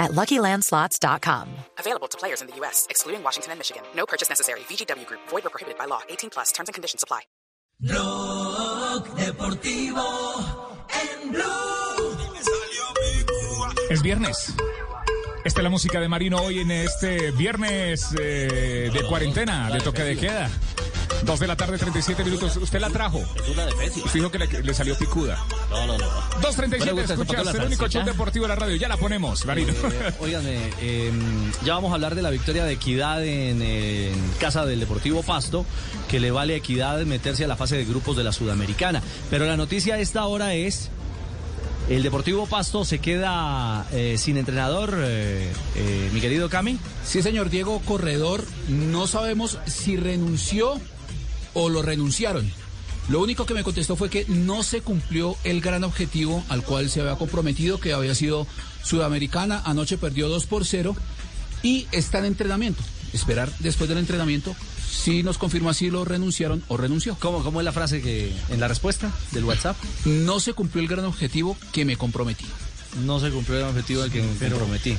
at LuckyLandSlots.com. Available to players in the U.S., excluding Washington and Michigan. No purchase necessary. VGW Group. Void or prohibited by law. 18 plus. Terms and conditions apply. Rock Deportivo en Blue. Es viernes. Esta es la música de Marino hoy en este viernes eh, de cuarentena, de toque de queda. Dos de la tarde, 37 minutos. ¿Usted la trajo? una de Messi. Usted dijo que le, le salió picuda. No, no, no. 2.37, gusta esa escuchas el único show deportivo de la radio. Ya la ponemos, Marino. Eh, óigame, eh, ya vamos a hablar de la victoria de Equidad en, en casa del Deportivo Pasto, que le vale a Equidad meterse a la fase de grupos de la Sudamericana. Pero la noticia a esta hora es, el Deportivo Pasto se queda eh, sin entrenador, eh, eh, mi querido Cami. Sí, señor Diego Corredor, no sabemos si renunció o lo renunciaron. Lo único que me contestó fue que no se cumplió el gran objetivo al cual se había comprometido, que había sido Sudamericana. Anoche perdió 2 por 0 y está en entrenamiento. Esperar después del entrenamiento si nos confirma si lo renunciaron o renunció. ¿Cómo, ¿Cómo es la frase que en la respuesta del WhatsApp? No se cumplió el gran objetivo que me comprometí. No se cumplió el objetivo del que.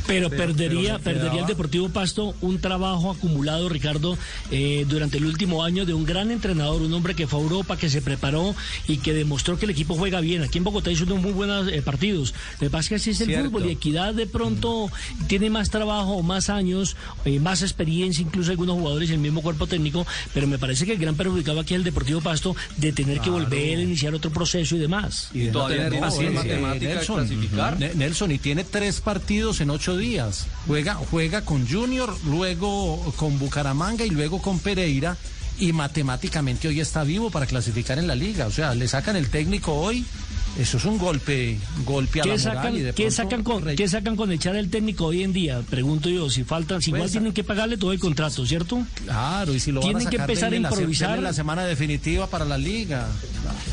Pero, perdería, pero se perdería el Deportivo Pasto un trabajo acumulado, Ricardo, eh, durante el último año de un gran entrenador, un hombre que fue a Europa, que se preparó y que demostró que el equipo juega bien. Aquí en Bogotá hizo unos muy buenos eh, partidos. Lo que pasa es que así es el Cierto. fútbol y Equidad de pronto tiene más trabajo, más años, eh, más experiencia, incluso algunos jugadores y el mismo cuerpo técnico, pero me parece que el gran perjudicado aquí es el Deportivo Pasto de tener que volver a iniciar otro proceso y demás. Y de no tener paciencia. Nelson, Ne- Nelson, y tiene tres partidos en ocho días. Juega, juega con Junior, luego con Bucaramanga y luego con Pereira. Y matemáticamente hoy está vivo para clasificar en la liga. O sea, le sacan el técnico hoy. Eso es un golpe, golpe a la ¿Qué moral. sacan, y de ¿qué, pronto sacan con, re- ¿Qué sacan con echar el técnico hoy en día? Pregunto yo, si faltan, si igual Pues, tienen que pagarle todo el contrato, ¿cierto? Claro, y si lo van a Tienen que sacar, empezar a improvisar. la semana definitiva para la liga.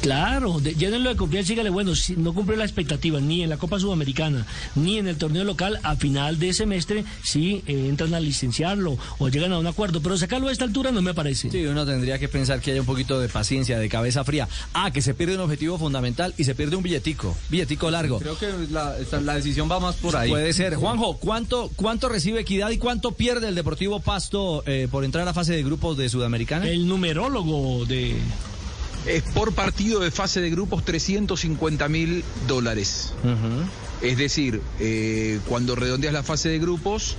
Claro, de- llénenlo de confianza y dígale, bueno, si no cumple la expectativa ni en la Copa Sudamericana ni en el torneo local, a final de semestre sí eh, entran a licenciarlo o llegan a un acuerdo, pero sacarlo a esta altura no me parece. Sí, uno tendría que pensar que haya un poquito de paciencia, de cabeza fría. Ah, que se pierde un objetivo fundamental y se pierde un billetico, billetico largo. Creo que la, la decisión va más por ahí. Puede ser. Juanjo, ¿cuánto, ¿cuánto recibe Equidad y cuánto pierde el Deportivo Pasto eh, por entrar a fase de grupos de Sudamericana? El numerólogo de... Es por partido de fase de grupos 350 mil dólares. Es decir, eh, cuando redondeas la fase de grupos,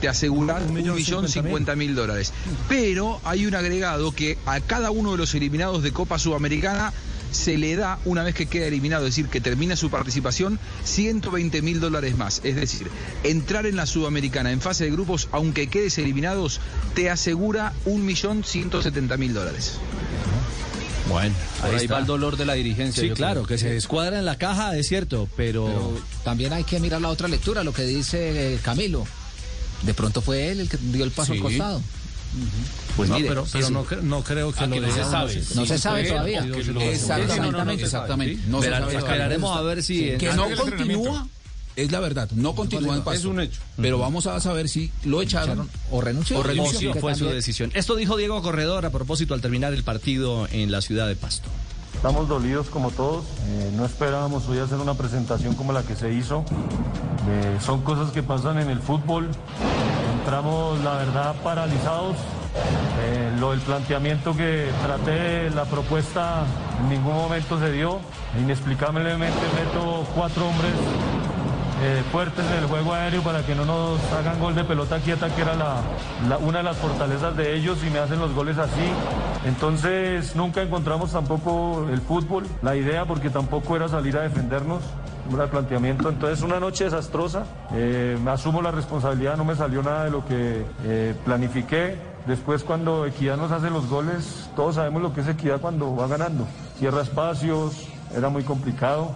te aseguran Un un millón millón cincuenta mil dólares. Pero hay un agregado que a cada uno de los eliminados de Copa Sudamericana se le da, una vez que queda eliminado, es decir, que termina su participación, 120 mil dólares más. Es decir, entrar en la Sudamericana en fase de grupos, aunque quedes eliminados, te asegura un millón 170 mil dólares. Bueno, Por ahí, está. va el dolor de la dirigencia. Sí, claro, creo. que se descuadra en la caja, es cierto, pero... Pero también hay que mirar la otra lectura, lo que dice Camilo. De pronto fue él el que dio el paso Sí. al costado. Pues no, mire, pero, pero no, no creo que Ah, lo que no se sabe. No se sabe todavía. Exactamente, exactamente. No se sabe esperaremos a ver si... Que no continúa, es la verdad, no continúa en paso. Es un hecho. Pero vamos a saber si lo echaron O renunció. O o renunció. si fue su decisión. Esto dijo Diego Corredor a propósito al terminar el partido en la ciudad de Pasto. Estamos dolidos como todos, eh, no esperábamos hoy hacer una presentación como la que se hizo. Eh, son cosas que pasan en el fútbol. Entramos, la verdad, paralizados. Eh, lo del planteamiento que traté, la propuesta en ningún momento se dio. Inexplicablemente meto cuatro hombres eh, fuertes en el juego aéreo para que no nos hagan gol de pelota quieta, que era la- una de las fortalezas de ellos y me hacen los goles así. Entonces nunca encontramos tampoco el fútbol, la idea, porque tampoco era salir a defendernos. El planteamiento, entonces una noche desastrosa, Eh, me asumo la responsabilidad, no me salió nada de lo que eh, planifiqué. Después cuando Equidad nos hace los goles, todos sabemos lo que es Equidad cuando va ganando. Cierra espacios, era muy complicado.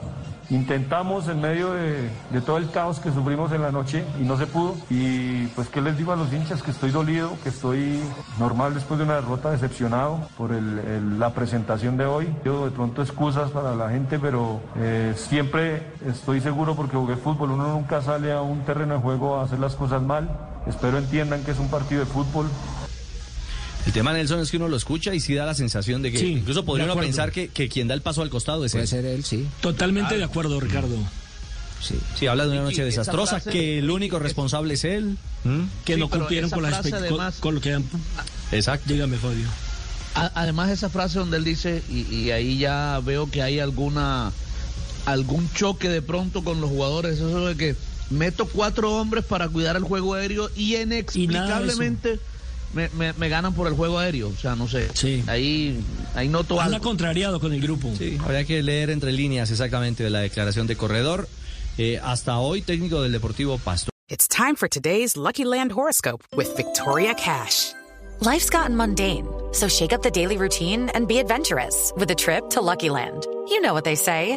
Intentamos en medio de, todo el caos que sufrimos en la noche y no se pudo. Y pues qué les digo a los hinchas que estoy dolido, que estoy normal después de una derrota, decepcionado por la presentación de hoy. Yo de pronto excusas para la gente, pero eh, siempre estoy seguro porque jugué fútbol. Uno nunca sale a un terreno de juego a hacer las cosas mal. Espero entiendan que es un partido de fútbol. El tema, Nelson, es que uno lo escucha y sí da la sensación de que Sí, incluso podría uno pensar que, que quien da el paso al costado es Puede él. ser él, sí. Totalmente de acuerdo, Ricardo. Sí. Sí, habla de una noche desastrosa, frase- que el único responsable es él. ¿Mm? Que Sí, no cumplieron con, las con- además- con lo que han... Exacto. Dígame, Fabio. A- Además esa frase donde él dice, y, y ahí ya veo que hay alguna algún choque de pronto con los jugadores, eso de que meto cuatro hombres para cuidar el juego aéreo y inexplicablemente me, me- me ganan por el juego aéreo. O sea, no sé. Sí. Ahí, ahí noto Anda algo. contrariado con el grupo. Sí, habría que leer entre líneas exactamente de la declaración de corredor. Eh, hasta hoy, técnico del Deportivo Pasto. It's time for today's Lucky Land horoscope with Victoria Cash. Life's gotten mundane, so shake up the daily routine and be adventurous with a trip to Lucky Land. You know what they say.